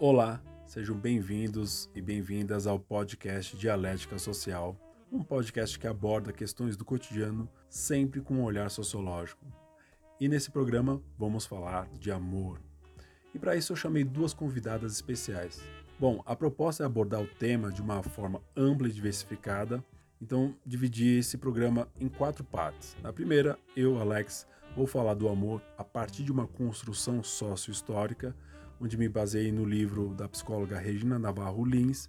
Olá, sejam bem-vindos e bem-vindas ao podcast Dialética Social, um podcast que aborda questões do cotidiano sempre com um olhar sociológico. E nesse programa vamos falar de amor. E para isso eu chamei duas convidadas especiais. Bom, a proposta é abordar o tema de uma forma ampla e diversificada, então dividi esse programa em quatro partes. Na primeira, eu, Alex, vou falar do amor a partir de uma construção sócio-histórica, onde me baseei no livro da psicóloga Regina Navarro Lins,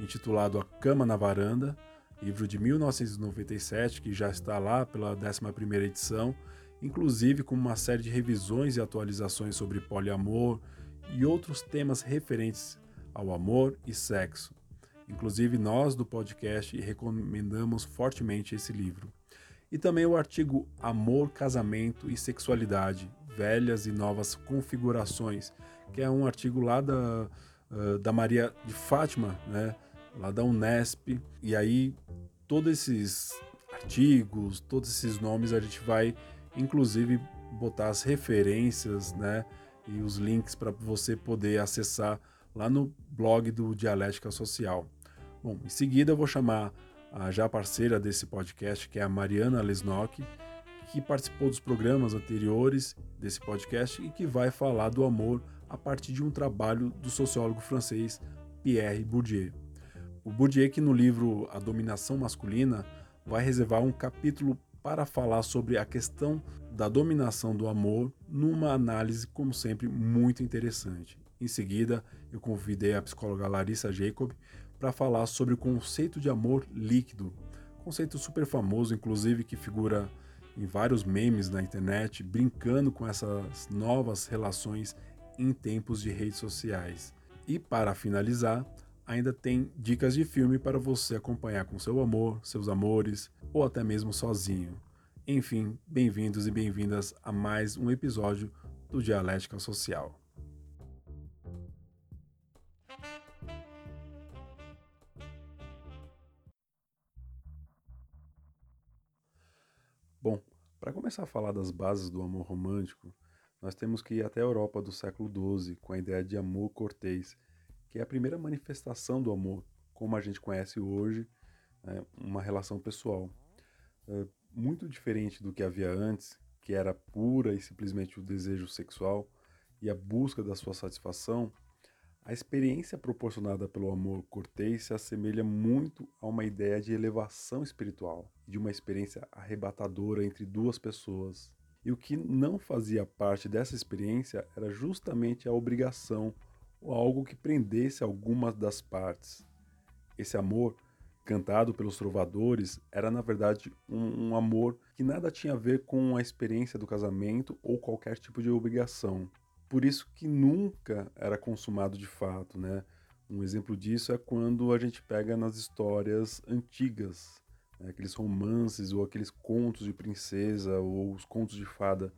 intitulado A Cama na Varanda, livro de 1997, que já está lá pela 11ª edição, inclusive com uma série de revisões e atualizações sobre poliamor e outros temas referentes ao amor e sexo. Inclusive, nós do podcast recomendamos fortemente esse livro. E também o artigo Amor, Casamento e Sexualidade: Velhas e Novas Configurações, que é um artigo lá da, uh, da Maria de Fátima, né, lá da Unesp. E aí, todos esses artigos, todos esses nomes, a gente vai inclusive botar as referências né, e os links para você poder acessar lá no blog do Dialética Social. Bom, em seguida eu vou chamar a já parceira desse podcast, que é a Mariana Lesnock, que participou dos programas anteriores desse podcast e que vai falar do amor a partir de um trabalho do sociólogo francês Pierre Bourdieu. O Bourdieu que no livro A Dominação Masculina vai reservar um capítulo para falar sobre a questão da dominação do amor numa análise, como sempre, muito interessante. Em seguida, eu convidei a psicóloga Larissa Jacob para falar sobre o conceito de amor líquido, conceito super famoso, inclusive que figura em vários memes na internet, brincando com essas novas relações em tempos de redes sociais. E para finalizar, ainda tem dicas de filme para você acompanhar com seu amor, seus amores ou até mesmo sozinho. Enfim, bem-vindos e bem-vindas a mais um episódio do Dialética Social. Bom, para começar a falar das bases do amor romântico, nós temos que ir até a Europa do século XII com a ideia de amor cortês, que é a primeira manifestação do amor, como a gente conhece hoje, né, uma relação pessoal. É muito diferente do que havia antes, que era pura e simplesmente o desejo sexual e a busca da sua satisfação, a experiência proporcionada pelo amor cortês se assemelha muito a uma ideia de elevação espiritual, de uma experiência arrebatadora entre duas pessoas. E o que não fazia parte dessa experiência era justamente a obrigação ou algo que prendesse algumas das partes. Esse amor, cantado pelos trovadores, era na verdade um, um amor que nada tinha a ver com a experiência do casamento ou qualquer tipo de obrigação por isso que nunca era consumado de fato, né? Um exemplo disso é quando a gente pega nas histórias antigas, né? aqueles romances ou aqueles contos de princesa ou os contos de fada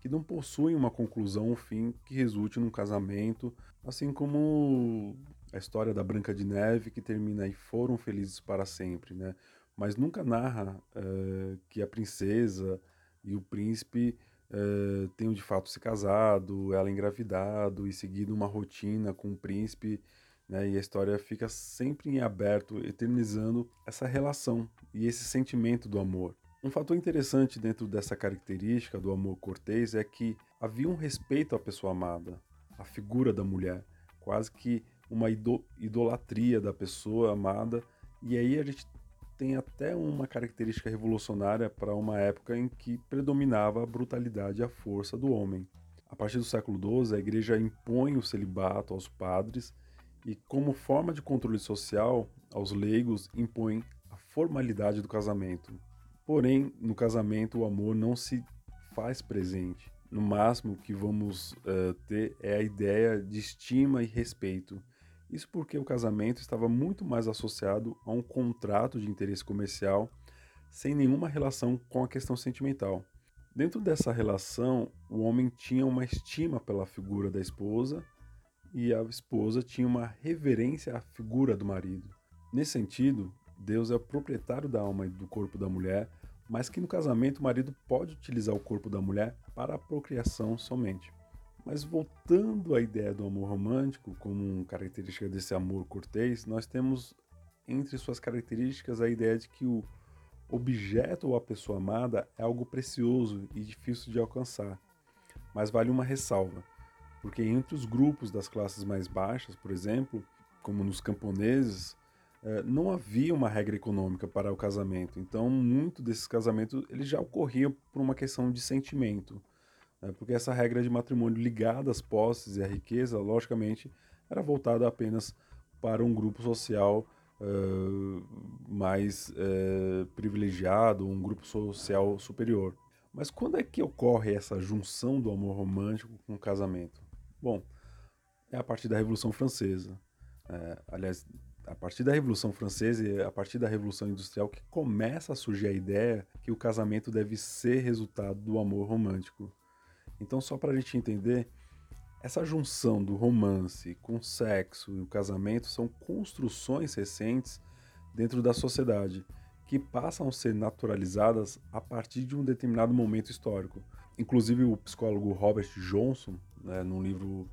que não possuem uma conclusão, um fim que resulte num casamento, assim como a história da Branca de Neve que termina e foram felizes para sempre, né? Mas nunca narra uh, que a princesa e o príncipe uh, tenham de fato se casado, ela engravidado e seguido uma rotina com o príncipe, né? E a história fica sempre em aberto, eternizando essa relação e esse sentimento do amor. Um fator interessante dentro dessa característica do amor cortês é que havia um respeito à pessoa amada, à figura da mulher, quase que uma idolatria da pessoa amada. E aí a gente tem até uma característica revolucionária para uma época em que predominava a brutalidade e a força do homem. A partir do século XII, a igreja impõe o celibato aos padres e, como forma de controle social, aos leigos impõe a formalidade do casamento. Porém, no casamento, o amor não se faz presente. No máximo que vamos uh, ter é a ideia de estima e respeito isso porque o casamento estava muito mais associado a um contrato de interesse comercial, sem nenhuma relação com a questão sentimental. Dentro dessa relação, o homem tinha uma estima pela figura da esposa e a esposa tinha uma reverência à figura do marido. Nesse sentido, Deus é o proprietário da alma e do corpo da mulher, mas que no casamento o marido pode utilizar o corpo da mulher para a procriação somente. Mas voltando à ideia do amor romântico, como característica desse amor cortês, nós temos entre suas características a ideia de que o objeto ou a pessoa amada é algo precioso e difícil de alcançar. Mas vale uma ressalva, porque entre os grupos das classes mais baixas, por exemplo, como nos camponeses, eh, não havia uma regra econômica para o casamento. Então, muito desses casamentos ele já ocorriam por uma questão de sentimento, né? porque essa regra de matrimônio ligada às posses e à riqueza, logicamente, era voltada apenas para um grupo social uh, mais uh, privilegiado, um grupo social superior. Mas quando é que ocorre essa junção do amor romântico com o casamento? Bom, é a partir da Revolução Francesa. É, aliás, a partir da Revolução Francesa e a partir da Revolução Industrial que começa a surgir a ideia que o casamento deve ser resultado do amor romântico. Então, só para a gente entender, essa junção do romance com o sexo e o casamento são construções recentes dentro da sociedade que passam a ser naturalizadas a partir de um determinado momento histórico. Inclusive, o psicólogo Robert Johnson, né, num livro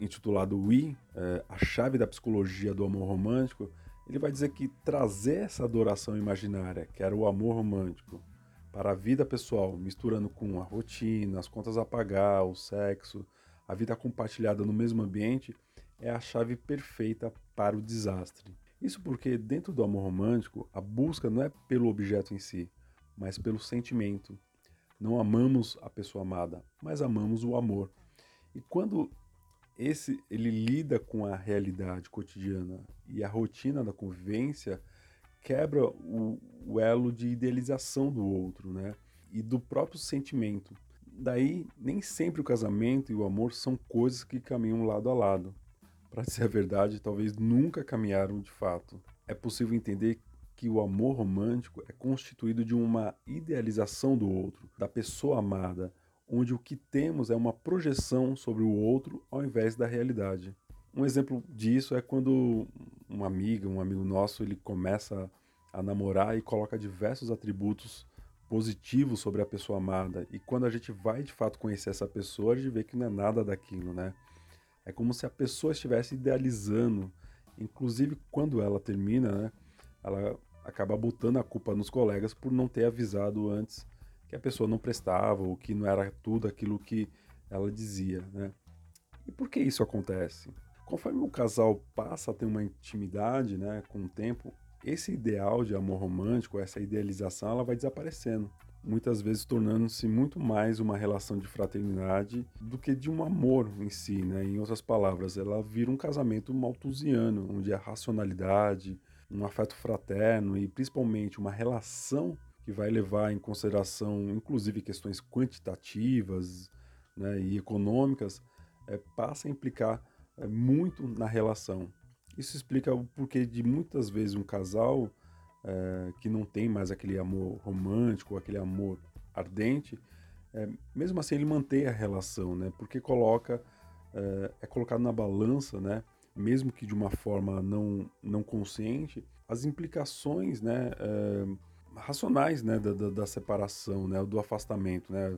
intitulado We, é, A Chave da Psicologia do Amor Romântico, ele vai dizer que trazer essa adoração imaginária, que era o amor romântico, para a vida pessoal, misturando com a rotina, as contas a pagar, o sexo, a vida compartilhada no mesmo ambiente, é a chave perfeita para o desastre. Isso porque, dentro do amor romântico, a busca não é pelo objeto em si, mas pelo sentimento. Não amamos a pessoa amada, mas amamos o amor. E quando esse ele lida com a realidade cotidiana e a rotina da convivência, quebra o, o elo de idealização do outro, né? E do próprio sentimento. Daí, nem sempre o casamento e o amor são coisas que caminham lado a lado. Para dizer a verdade, talvez nunca caminharam de fato. É possível entender que o amor romântico é constituído de uma idealização do outro, da pessoa amada, onde o que temos é uma projeção sobre o outro ao invés da realidade. Um exemplo disso é quando uma amiga, um amigo nosso, ele começa a namorar e coloca diversos atributos positivos sobre a pessoa amada. E quando a gente vai de fato conhecer essa pessoa, a gente vê que não é nada daquilo, né? É como se a pessoa estivesse idealizando. Inclusive, quando ela termina, né? Ela acaba botando a culpa nos colegas por não ter avisado antes que a pessoa não prestava ou que não era tudo aquilo que ela dizia, né? E por que isso acontece? Conforme o casal passa a ter uma intimidade, né, com o tempo, esse ideal de amor romântico, essa idealização, ela vai desaparecendo, muitas vezes tornando-se muito mais uma relação de fraternidade do que de um amor em si, né? Em outras palavras, ela vira um casamento malthusiano, onde a racionalidade, um afeto fraterno e principalmente uma relação que vai levar em consideração, inclusive, questões quantitativas né, e econômicas, é, passa a implicar é, muito na relação. Isso explica o porquê de muitas vezes um casal é, que não tem mais aquele amor romântico, aquele amor ardente, é, mesmo assim ele mantém a relação, né? Porque coloca é, é colocado na balança, né? Mesmo que de uma forma não não consciente, as implicações, né? É, racionais né, da, da, da, separação, né, do afastamento. Né?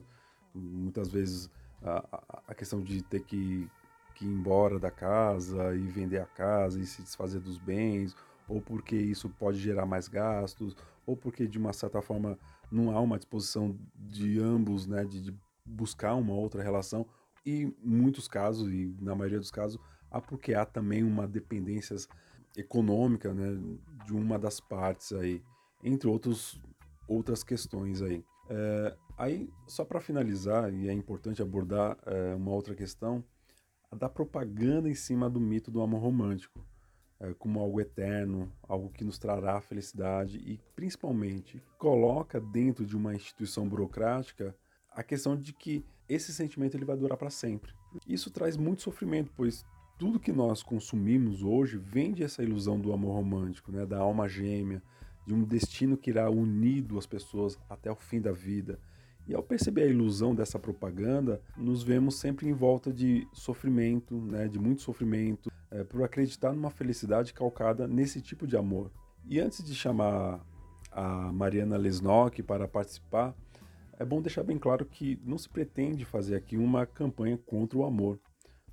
Muitas vezes a, a questão de ter que, que ir embora da casa e vender a casa e se desfazer dos bens, ou porque isso pode gerar mais gastos, ou porque de uma certa forma não há uma disposição de ambos né, de, de buscar uma outra relação. E em muitos casos, e na maioria dos casos, há porque há também uma dependência econômica né, de uma das partes aí entre outros, outras questões aí. É, aí, só para finalizar, e é importante abordar é, uma outra questão, a da propaganda em cima do mito do amor romântico, é, como algo eterno, algo que nos trará felicidade e, principalmente, coloca dentro de uma instituição burocrática a questão de que esse sentimento ele vai durar para sempre. Isso traz muito sofrimento, pois tudo que nós consumimos hoje vende essa ilusão do amor romântico, né, da alma gêmea, de um destino que irá unir duas pessoas até o fim da vida. E ao perceber a ilusão dessa propaganda, nos vemos sempre em volta de sofrimento, né, de muito sofrimento, é, por acreditar numa felicidade calcada nesse tipo de amor. E antes de chamar a Mariana Lesnock para participar, é bom deixar bem claro que não se pretende fazer aqui uma campanha contra o amor,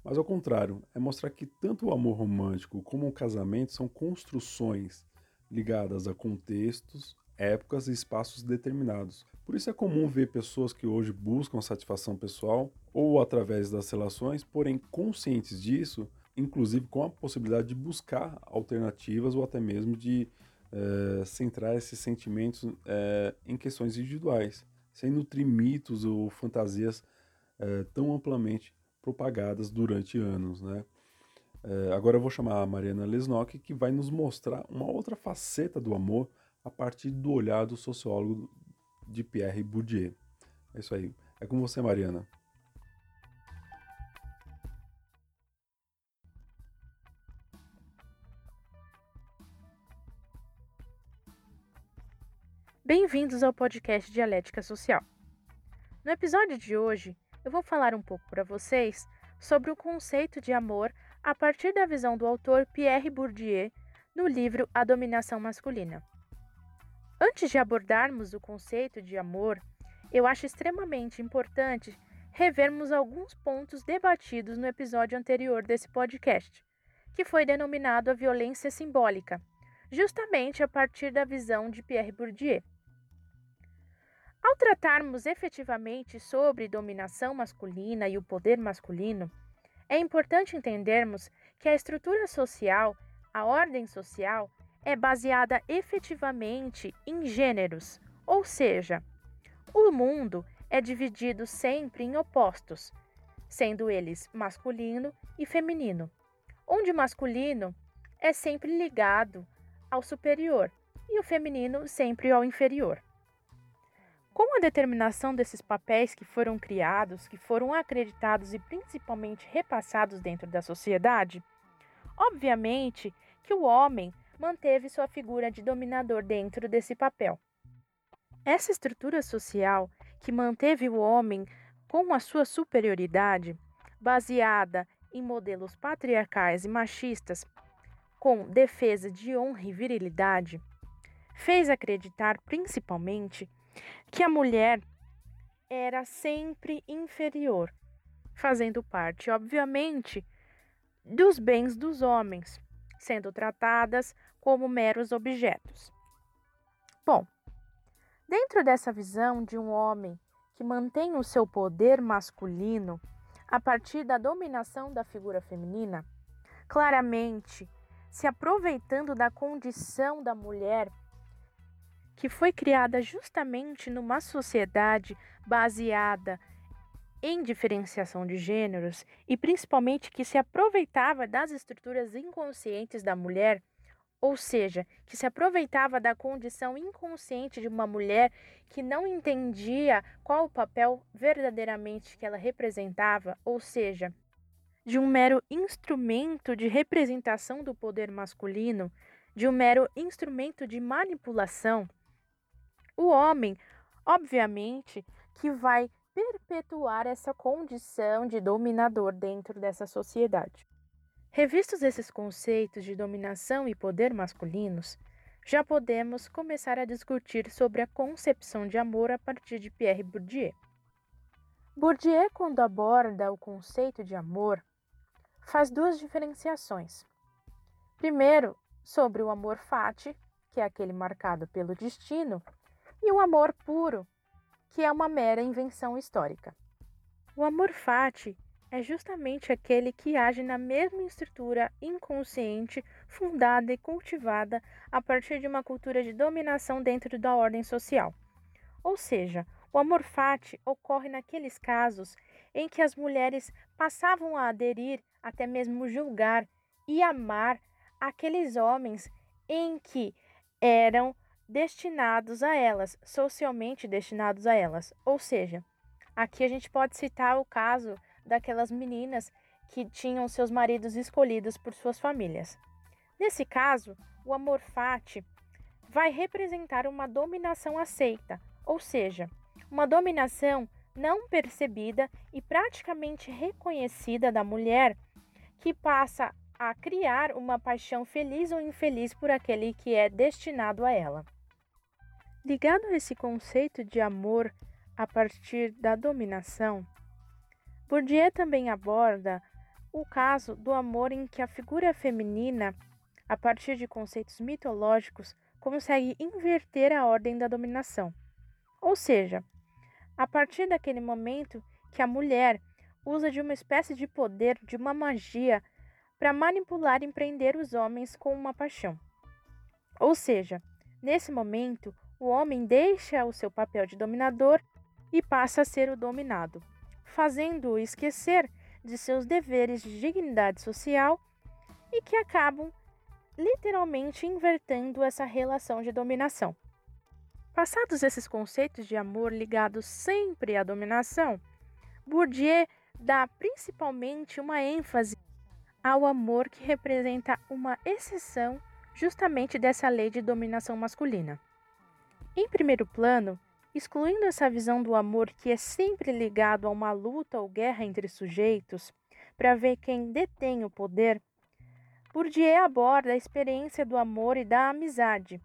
mas ao contrário, é mostrar que tanto o amor romântico como o casamento são construções ligadas a contextos, épocas e espaços determinados. Por isso é comum ver pessoas que hoje buscam satisfação pessoal ou através das relações, porém conscientes disso, inclusive com a possibilidade de buscar alternativas ou até mesmo de é, centrar esses sentimentos é, em questões individuais sem nutrir mitos ou fantasias é, tão amplamente propagadas durante anos. Né? É, agora eu vou chamar a Mariana Lesnock, que vai nos mostrar uma outra faceta do amor a partir do olhar do sociólogo de Pierre Bourdieu. É isso aí. É com você, Mariana. Bem-vindos ao podcast Dialética Social. No episódio de hoje, eu vou falar um pouco para vocês sobre o conceito de amor a partir da visão do autor Pierre Bourdieu no livro A Dominação Masculina. Antes de abordarmos o conceito de amor, eu acho extremamente importante revermos alguns pontos debatidos no episódio anterior desse podcast, que foi denominado a violência simbólica, justamente a partir da visão de Pierre Bourdieu. Ao tratarmos efetivamente sobre dominação masculina e o poder masculino, é importante entendermos que a estrutura social, a ordem social, é baseada efetivamente em gêneros, ou seja, o mundo é dividido sempre em opostos, sendo eles masculino e feminino, onde masculino é sempre ligado ao superior e o feminino sempre ao inferior. Com a determinação desses papéis que foram criados, que foram acreditados e principalmente repassados dentro da sociedade, obviamente que o homem manteve sua figura de dominador dentro desse papel. Essa estrutura social que manteve o homem com a sua superioridade, baseada em modelos patriarcais e machistas, com defesa de honra e virilidade, fez acreditar principalmente que a mulher era sempre inferior, fazendo parte, obviamente, dos bens dos homens, sendo tratadas como meros objetos. Bom, dentro dessa visão de um homem que mantém o seu poder masculino a partir da dominação da figura feminina, claramente se aproveitando da condição da mulher que foi criada justamente numa sociedade baseada em diferenciação de gêneros e principalmente que se aproveitava das estruturas inconscientes da mulher, ou seja, que se aproveitava da condição inconsciente de uma mulher que não entendia qual o papel verdadeiramente que ela representava, ou seja, de um mero instrumento de representação do poder masculino, de um mero instrumento de manipulação o homem, obviamente, que vai perpetuar essa condição de dominador dentro dessa sociedade. Revistos esses conceitos de dominação e poder masculinos, já podemos começar a discutir sobre a concepção de amor a partir de Pierre Bourdieu. Bourdieu, quando aborda o conceito de amor, faz duas diferenciações. Primeiro, sobre o amor fati, que é aquele marcado pelo destino, e o amor puro, que é uma mera invenção histórica. O amor fati é justamente aquele que age na mesma estrutura inconsciente fundada e cultivada a partir de uma cultura de dominação dentro da ordem social. Ou seja, o amor fati ocorre naqueles casos em que as mulheres passavam a aderir, até mesmo julgar e amar aqueles homens em que eram destinados a elas, socialmente destinados a elas. Ou seja, aqui a gente pode citar o caso daquelas meninas que tinham seus maridos escolhidos por suas famílias. Nesse caso, o amor fati vai representar uma dominação aceita, ou seja, uma dominação não percebida e praticamente reconhecida da mulher que passa a criar uma paixão feliz ou infeliz por aquele que é destinado a ela. Ligado a esse conceito de amor a partir da dominação, Bourdieu também aborda o caso do amor em que a figura feminina, a partir de conceitos mitológicos, consegue inverter a ordem da dominação. Ou seja, a partir daquele momento que a mulher usa de uma espécie de poder, de uma magia, para manipular e prender os homens com uma paixão. Ou seja, nesse momento, o homem deixa o seu papel de dominador e passa a ser o dominado, fazendo-o esquecer de seus deveres de dignidade social e que acabam literalmente invertendo essa relação de dominação. Passados esses conceitos de amor ligados sempre à dominação, Bourdieu dá principalmente uma ênfase ao amor que representa uma exceção justamente dessa lei de dominação masculina. Em primeiro plano, Excluindo essa visão do amor que é sempre ligado a uma luta ou guerra entre sujeitos, para ver quem detém o poder, Bourdieu aborda a experiência do amor e da amizade,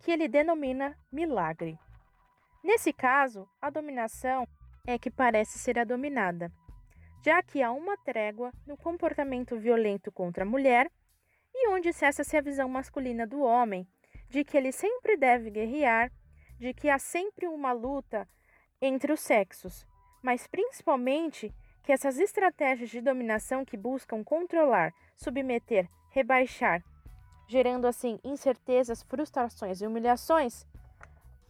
que ele denomina milagre. Nesse caso, a dominação é que parece ser a dominada, já que há uma trégua no comportamento violento contra a mulher e onde cessa-se a visão masculina do homem, de que ele sempre deve guerrear de que há sempre uma luta entre os sexos, mas principalmente que essas estratégias de dominação que buscam controlar, submeter, rebaixar, gerando assim incertezas, frustrações e humilhações,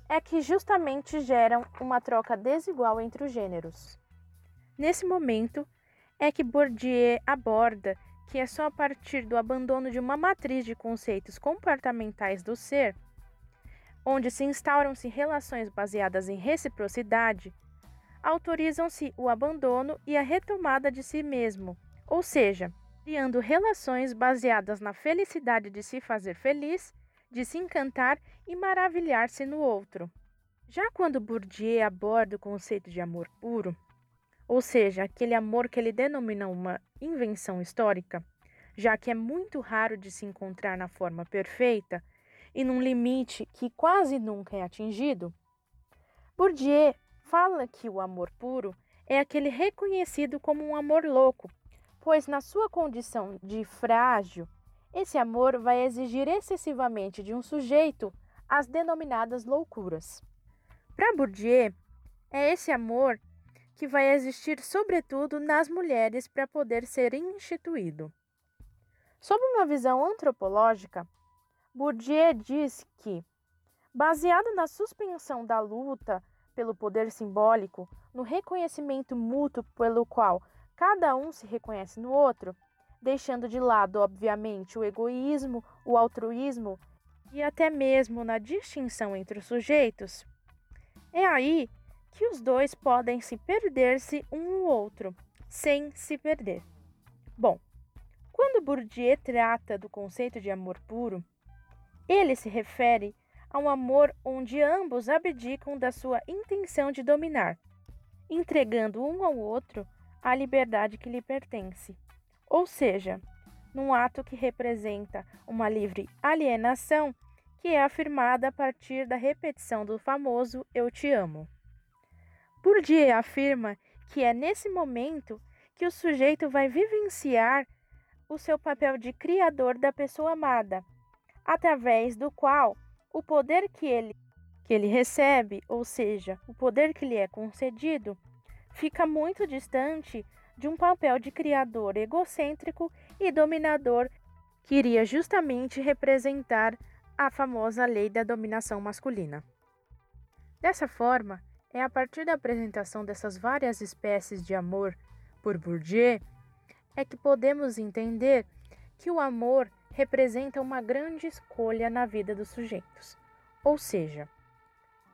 é que justamente geram uma troca desigual entre os gêneros. Nesse momento é que Bourdieu aborda que é só a partir do abandono de uma matriz de conceitos comportamentais do ser onde se instauram-se relações baseadas em reciprocidade, autorizam-se o abandono e a retomada de si mesmo, ou seja, criando relações baseadas na felicidade de se fazer feliz, de se encantar e maravilhar-se no outro. Já quando Bourdieu aborda o conceito de amor puro, ou seja, aquele amor que ele denomina uma invenção histórica, já que é muito raro de se encontrar na forma perfeita, e num limite que quase nunca é atingido? Bourdieu fala que o amor puro é aquele reconhecido como um amor louco, pois na sua condição de frágil, esse amor vai exigir excessivamente de um sujeito as denominadas loucuras. Para Bourdieu, é esse amor que vai existir sobretudo nas mulheres para poder ser instituído. Sob uma visão antropológica, Bourdieu diz que, baseado na suspensão da luta pelo poder simbólico, no reconhecimento mútuo pelo qual cada um se reconhece no outro, deixando de lado, obviamente, o egoísmo, o altruísmo e até mesmo na distinção entre os sujeitos, é aí que os dois podem se perder-se um no outro, sem se perder. Bom, quando Bourdieu trata do conceito de amor puro, ele se refere a um amor onde ambos abdicam da sua intenção de dominar, entregando um ao outro a liberdade que lhe pertence. Ou seja, num ato que representa uma livre alienação que é afirmada a partir da repetição do famoso eu te amo. Bourdieu afirma que é nesse momento que o sujeito vai vivenciar o seu papel de criador da pessoa amada através do qual o poder que ele, que ele recebe, ou seja, o poder que lhe é concedido, fica muito distante de um papel de criador egocêntrico e dominador que iria justamente representar a famosa lei da dominação masculina. Dessa forma, é a partir da apresentação dessas várias espécies de amor por Bourdieu é que podemos entender que o amor representa uma grande escolha na vida dos sujeitos. Ou seja,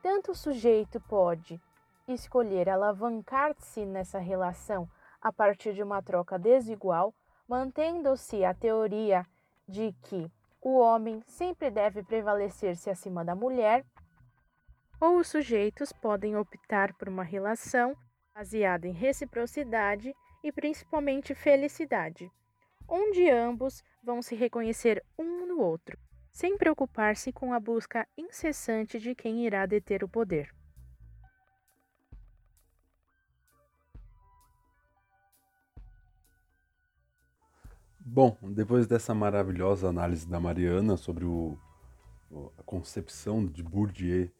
tanto o sujeito pode escolher alavancar-se nessa relação a partir de uma troca desigual, mantendo-se a teoria de que o homem sempre deve prevalecer-se acima da mulher, ou os sujeitos podem optar por uma relação baseada em reciprocidade e principalmente felicidade, onde ambos vão se reconhecer um no outro, sem preocupar-se com a busca incessante de quem irá deter o poder. Bom, depois dessa maravilhosa análise da Mariana sobre o, a concepção de Bourdieu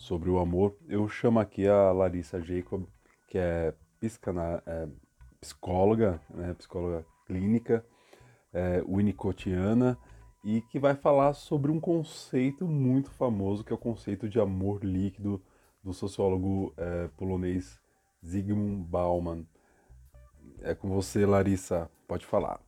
sobre o amor, eu chamo aqui a Larissa Jacob, que é, é psicóloga, né, psicóloga clínica, é, winnicottiana, e que vai falar sobre um conceito muito famoso, que é o conceito de amor líquido do sociólogo é, polonês Zygmunt Bauman. É com você, Larissa, pode falar.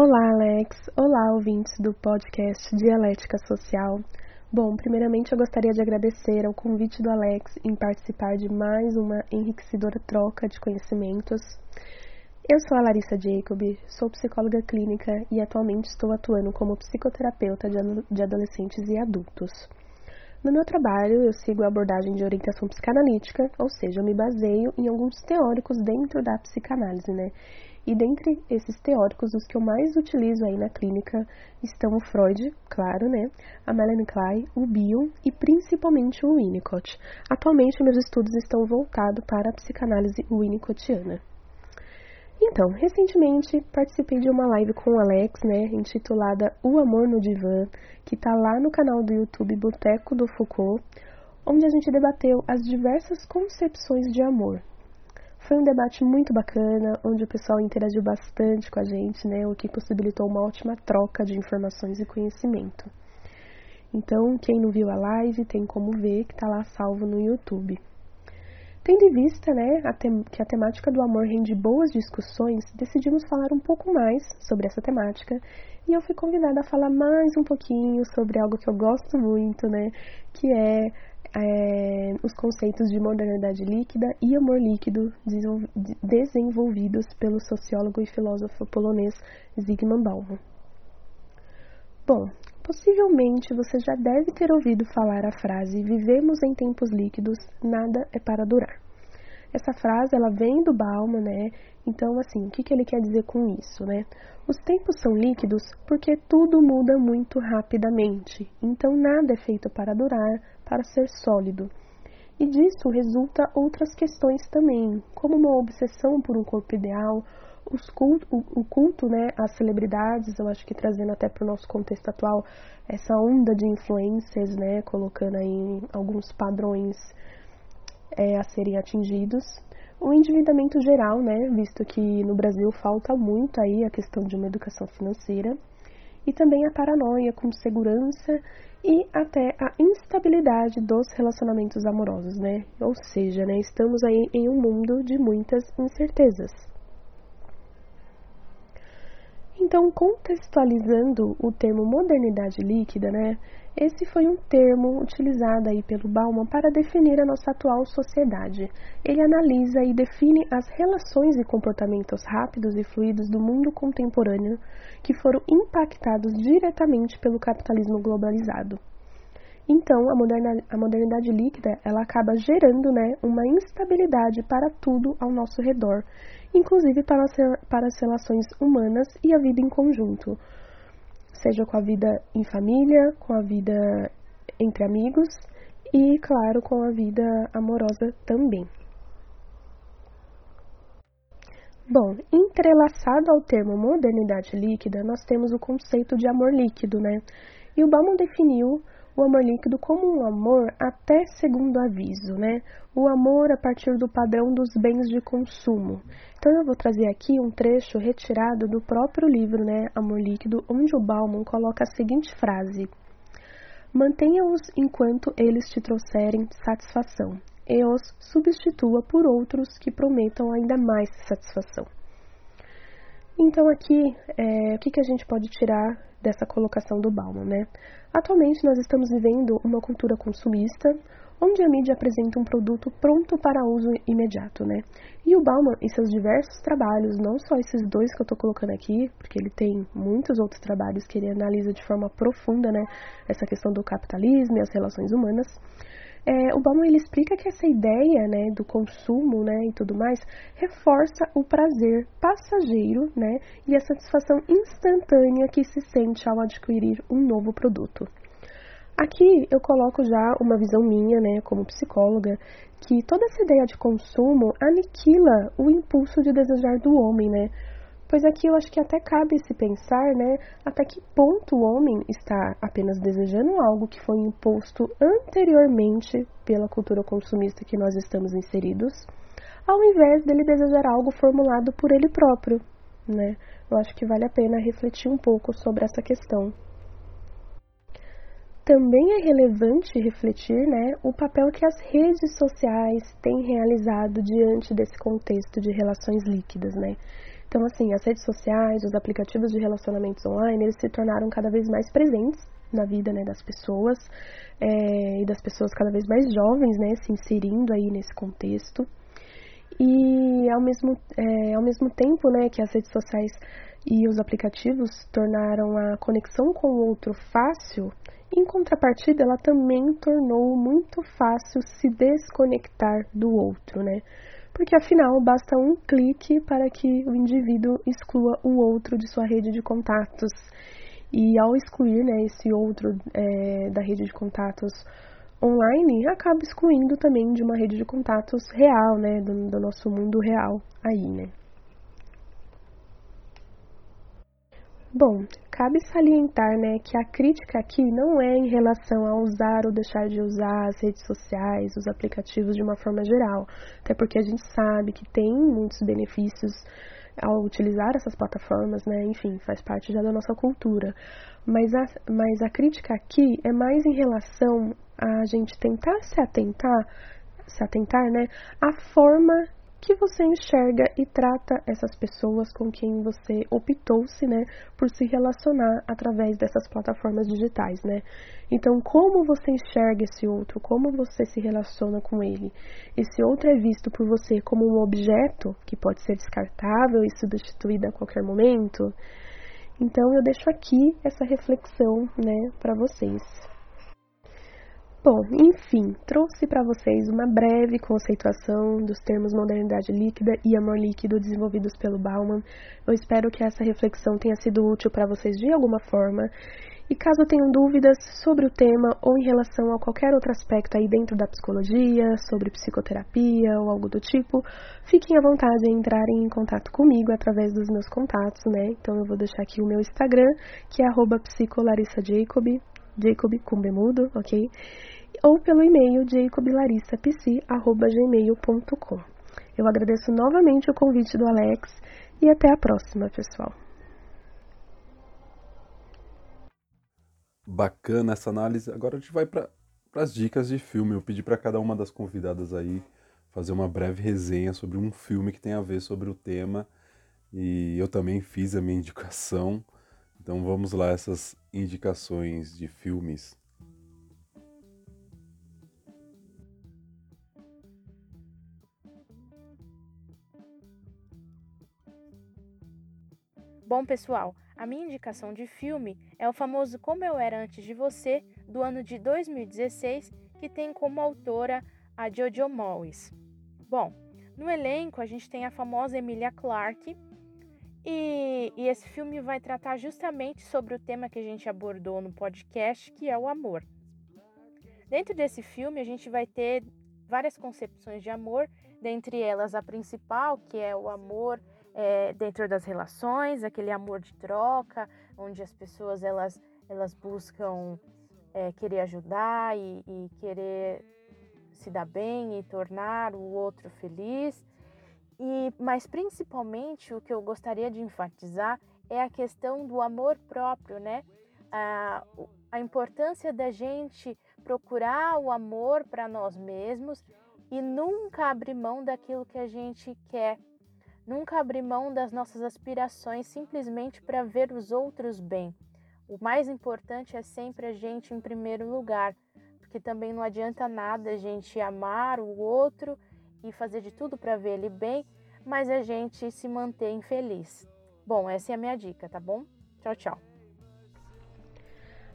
Olá, Alex. Olá, ouvintes do podcast Dialética Social. Bom, primeiramente eu gostaria de agradecer ao convite do Alex em participar de mais uma enriquecedora troca de conhecimentos. Eu sou a Larissa Jacob, sou psicóloga clínica e atualmente estou atuando como psicoterapeuta de adolescentes e adultos. No meu trabalho, eu sigo a abordagem de orientação psicanalítica, ou seja, eu me baseio em alguns teóricos dentro da psicanálise, né? E dentre esses teóricos, os que eu mais utilizo aí na clínica estão o Freud, claro, né? A Melanie Klein, o Bion e principalmente o Winnicott. Atualmente, meus estudos estão voltados para a psicanálise winnicottiana. Então, recentemente participei de uma live com o Alex, né, intitulada O Amor no Divã, que está lá no canal do YouTube Boteco do Foucault, onde a gente debateu as diversas concepções de amor, foi um debate muito bacana, onde o pessoal interagiu bastante com a gente, né, o que possibilitou uma ótima troca de informações e conhecimento. Então, quem não viu a live tem como ver que está lá salvo no YouTube. Tendo em vista né, a que a temática do amor rende boas discussões, decidimos falar um pouco mais sobre essa temática e eu fui convidada a falar mais um pouquinho sobre algo que eu gosto muito, né, que é é, os conceitos de modernidade líquida e amor líquido desenvolvidos pelo sociólogo e filósofo polonês Zygmunt Bauman. Bom, possivelmente você já deve ter ouvido falar a frase vivemos em tempos líquidos, nada é para durar. Essa frase ela vem do Bauman, né? Então, assim, o que, que ele quer dizer com isso, né? Os tempos são líquidos porque tudo muda muito rapidamente. Então, nada é feito para durar, para ser sólido. E disso resulta outras questões também, como uma obsessão por um corpo ideal, culto, o, o, culto né, às celebridades, eu acho que trazendo até para o nosso contexto atual essa onda de influências, né, colocando aí alguns padrões é, a serem atingidos. O endividamento geral, né, visto que no Brasil falta muito aí a questão de uma educação financeira, e também a paranoia com segurança e até a instabilidade dos relacionamentos amorosos, né? Ou seja, né, estamos aí em um mundo de muitas incertezas. Então, contextualizando o termo modernidade líquida, né, esse foi um termo utilizado aí pelo Bauman para definir a nossa atual sociedade. Ele analisa e define as relações e comportamentos rápidos e fluidos do mundo contemporâneo que foram impactados diretamente pelo capitalismo globalizado. Então, a, moderna, a modernidade líquida ela acaba gerando né, uma instabilidade para tudo ao nosso redor, inclusive para as, para as relações humanas e a vida em conjunto seja com a vida em família, com a vida entre amigos e, claro, com a vida amorosa também. Bom, entrelaçado ao termo modernidade líquida, nós temos o conceito de amor líquido, né? E o Bauman definiu o amor líquido como um amor até segundo aviso, né? O amor a partir do padrão dos bens de consumo. Então eu vou trazer aqui um trecho retirado do próprio livro, né, Amor Líquido, onde o Bauman coloca a seguinte frase: Mantenha-os enquanto eles te trouxerem satisfação, e os substitua por outros que prometam ainda mais satisfação. Então aqui, é, o que, que a gente pode tirar dessa colocação do Bauman, né? Atualmente nós estamos vivendo uma cultura consumista, onde a mídia apresenta um produto pronto para uso imediato, né? E o Bauman, em seus diversos trabalhos, não só esses dois que eu estou colocando aqui, porque ele tem muitos outros trabalhos que ele analisa de forma profunda, né? Essa questão do capitalismo e as relações humanas. É, o Bauman ele explica que essa ideia né, do consumo né, e tudo mais reforça o prazer passageiro né, e a satisfação instantânea que se sente ao adquirir um novo produto. Aqui eu coloco já uma visão minha, né, como psicóloga, que toda essa ideia de consumo aniquila o impulso de desejar do homem, né? Pois aqui eu acho que até cabe se pensar, né, até que ponto o homem está apenas desejando algo que foi imposto anteriormente pela cultura consumista que nós estamos inseridos, ao invés dele desejar algo formulado por ele próprio, né? Eu acho que vale a pena refletir um pouco sobre essa questão também é relevante refletir né, o papel que as redes sociais têm realizado diante desse contexto de relações líquidas. Né? Então, assim, as redes sociais, os aplicativos de relacionamentos online, eles se tornaram cada vez mais presentes na vida né, das pessoas é, e das pessoas cada vez mais jovens, né, se inserindo aí nesse contexto. E ao mesmo, é, ao mesmo tempo né, que as redes sociais e os aplicativos tornaram a conexão com o outro fácil, em contrapartida, ela também tornou muito fácil se desconectar do outro, né? Porque afinal basta um clique para que o indivíduo exclua o outro de sua rede de contatos. E ao excluir né, esse outro é, da rede de contatos online, acaba excluindo também de uma rede de contatos real, né? Do, do nosso mundo real aí, né? Bom, cabe salientar né, que a crítica aqui não é em relação a usar ou deixar de usar as redes sociais, os aplicativos de uma forma geral, até porque a gente sabe que tem muitos benefícios ao utilizar essas plataformas, né? Enfim, faz parte já da nossa cultura. Mas a, mas a crítica aqui é mais em relação a gente tentar se atentar, se atentar, né, à forma que você enxerga e trata essas pessoas com quem você optou-se, né, por se relacionar através dessas plataformas digitais, né? Então, como você enxerga esse outro, como você se relaciona com ele? Esse outro é visto por você como um objeto que pode ser descartável e substituído a qualquer momento? Então, eu deixo aqui essa reflexão, né, para vocês. Bom, enfim, trouxe para vocês uma breve conceituação dos termos modernidade líquida e amor líquido desenvolvidos pelo Bauman. Eu espero que essa reflexão tenha sido útil para vocês de alguma forma. E caso tenham dúvidas sobre o tema ou em relação a qualquer outro aspecto aí dentro da psicologia, sobre psicoterapia ou algo do tipo, fiquem à vontade em entrarem em contato comigo através dos meus contatos, né? Então eu vou deixar aqui o meu Instagram, que é psicolarissajacob, Jacob com bemudo, ok? Ou pelo e-mail jacoblarissapc.gmail.com. Eu agradeço novamente o convite do Alex e até a próxima, pessoal. Bacana essa análise. Agora a gente vai para as dicas de filme. Eu pedi para cada uma das convidadas aí fazer uma breve resenha sobre um filme que tem a ver sobre o tema. E eu também fiz a minha indicação. Então vamos lá, essas indicações de filmes. Bom, pessoal, a minha indicação de filme é o famoso Como Eu Era Antes de Você, do ano de 2016, que tem como autora a Jojo Moyes. Bom, no elenco a gente tem a famosa Emilia Clarke, e, e, esse filme vai tratar justamente sobre o tema que a gente abordou no podcast, que é o amor. Dentro desse filme, a gente vai ter várias concepções de amor, dentre elas a principal, que é o amor é, dentro das relações, aquele amor de troca, onde as pessoas elas, elas buscam é, querer ajudar e, e querer se dar bem e tornar o outro feliz. E, mas principalmente o que eu gostaria de enfatizar é a questão do amor próprio, né? A, a importância da gente procurar o amor para nós mesmos e nunca abrir mão daquilo que a gente quer, nunca abrir mão das nossas aspirações simplesmente para ver os outros bem. O mais importante é sempre a gente em primeiro lugar, porque também não adianta nada a gente amar o outro e fazer de tudo para ver ele bem, mas a gente se manter infeliz. Bom, essa é a minha dica, tá bom? Tchau, tchau.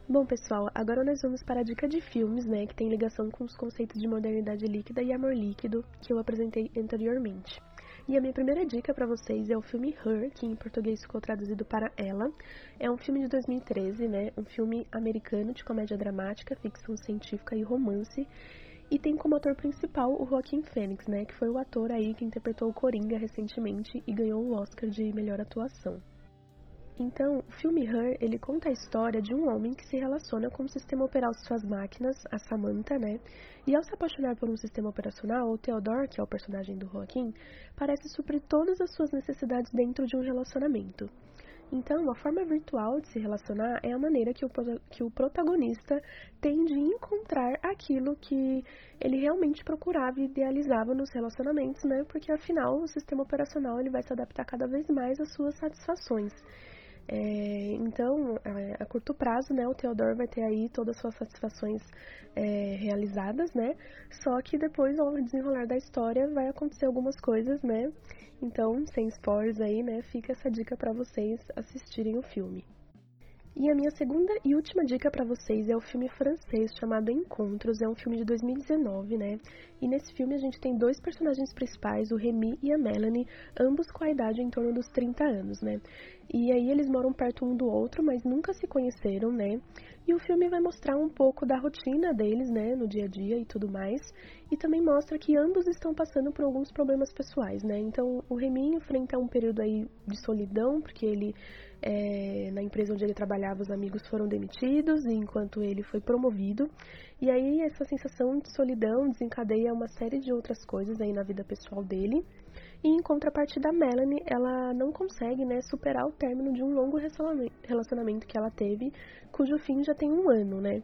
Bom, pessoal, agora nós vamos para a dica de filmes, né, que tem ligação com os conceitos de modernidade líquida e amor líquido que eu apresentei anteriormente. E a minha primeira dica para vocês é o filme Her, que em português ficou traduzido para Ela. É um filme de 2013, né? Um filme americano de comédia dramática, ficção científica e romance. E tem como ator principal o Joaquim Phoenix, né? Que foi o ator aí que interpretou o Coringa recentemente e ganhou o Oscar de melhor atuação. Então, o filme Her, ele conta a história de um homem que se relaciona com o sistema operacional de suas máquinas, a Samantha, né? E ao se apaixonar por um sistema operacional, o Theodore, que é o personagem do Joaquim, parece suprir todas as suas necessidades dentro de um relacionamento. Então, a forma virtual de se relacionar é a maneira que o, que o protagonista tem de encontrar aquilo que ele realmente procurava e idealizava nos relacionamentos, né? Porque afinal, o sistema operacional ele vai se adaptar cada vez mais às suas satisfações. É, então, a, a, curto prazo, né, o Theodore vai ter aí todas as suas satisfações é, realizadas, né? Só que depois, ao desenrolar da história, vai acontecer algumas coisas, né? Então, sem spoilers aí, né, fica essa dica para vocês assistirem o filme. E a minha segunda e última dica para vocês é o filme francês chamado Encontros. É um filme de 2019, né? E nesse filme a gente tem dois personagens principais, o Remy e a Melanie, ambos com a idade em torno dos 30 anos, né? E aí eles moram perto um do outro, mas nunca se conheceram, né? E o filme vai mostrar um pouco da rotina deles, né, no dia a dia e tudo mais. E também mostra que ambos estão passando por alguns problemas pessoais, né? Então o Remy enfrenta um período aí de solidão, porque ele é, na empresa onde ele trabalhava, os amigos foram demitidos, enquanto ele foi promovido. E aí essa sensação de solidão desencadeia uma série de outras coisas aí na vida pessoal dele. E em contrapartida, a Melanie, ela não consegue né, superar o término de um longo relacionamento que ela teve, cujo fim já tem um ano, né?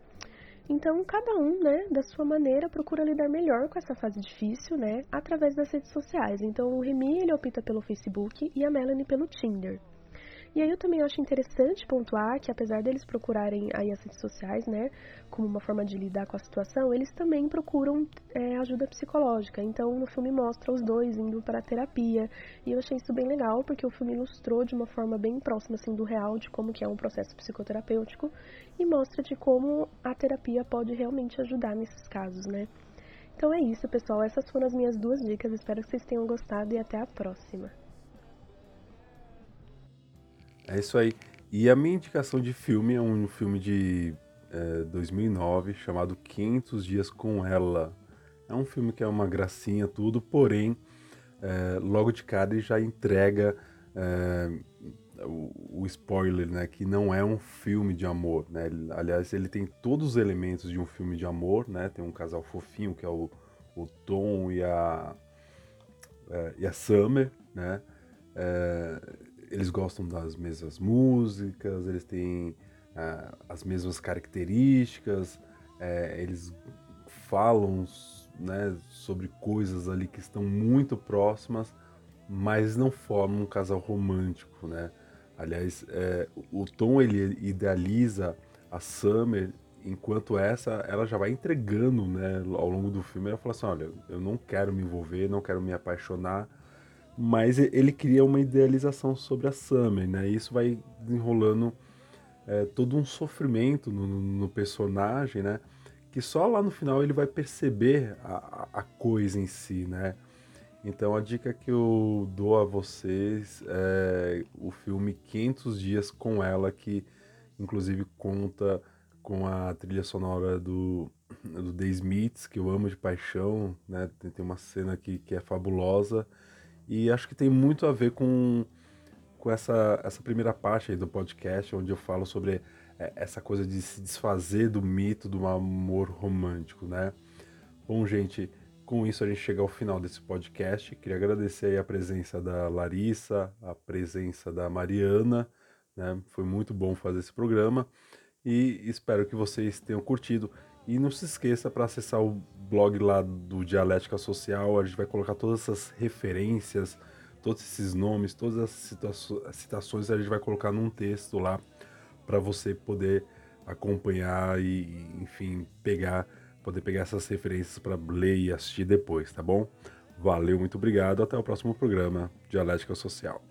Então, cada um, né, da sua maneira, procura lidar melhor com essa fase difícil, né, através das redes sociais. Então, o Remy, ele opta pelo Facebook e a Melanie pelo Tinder. E aí eu também acho interessante pontuar que apesar deles procurarem aí as redes sociais, né, como uma forma de lidar com a situação, eles também procuram é, ajuda psicológica. Então no filme mostra os dois indo para terapia e eu achei isso bem legal porque o filme ilustrou de uma forma bem próxima assim do real de como que é um processo psicoterapêutico e mostra de como a terapia pode realmente ajudar nesses casos, né? Então é isso, pessoal. Essas foram as minhas duas dicas. Espero que vocês tenham gostado e até a próxima. É isso aí. E a minha indicação de filme é um filme de é, 2009 chamado 500 Dias com Ela. É um filme que é uma gracinha, tudo, porém, é, logo de cara ele já entrega é, o, o, spoiler, né? Que não é um filme de amor, né? Ele, aliás, ele tem todos os elementos de um filme de amor, né? Tem um casal fofinho que é o, o Tom e a, é, e a Summer, né? Eles gostam das mesmas músicas, eles têm uh, as mesmas características, é, eles falam né, sobre coisas ali que estão muito próximas, mas não formam um casal romântico, né? Aliás, é, o Tom ele idealiza a Summer enquanto essa ela já vai entregando, né, ao longo do filme, ela fala assim, olha, eu não quero me envolver, não quero me apaixonar, mas ele cria uma idealização sobre a Summer, né? E isso vai desenrolando é, todo um sofrimento no, no, personagem, né? Que só lá no final ele vai perceber a, a coisa em si, né? Então a dica que eu dou a vocês é o filme 500 Dias com Ela, que inclusive conta com a trilha sonora do, do The Smiths, que eu amo de paixão, né? Tem, tem uma cena aqui que é fabulosa. E acho que tem muito a ver com, com essa, essa primeira parte aí do podcast, onde eu falo sobre é, essa coisa de se desfazer do mito do amor romântico, né? Bom, gente, com isso a gente chega ao final desse podcast. Queria agradecer a presença da Larissa, a presença da Mariana, né? Foi muito bom fazer esse programa e espero que vocês tenham curtido. E não se esqueça para acessar o blog lá do Dialética Social, a gente vai colocar todas essas referências, todos esses nomes, todas as citações a gente vai colocar num texto lá para você poder acompanhar e, enfim, pegar, poder pegar essas referências para ler e assistir depois, tá bom? Valeu, muito obrigado, até o próximo programa Dialética Social.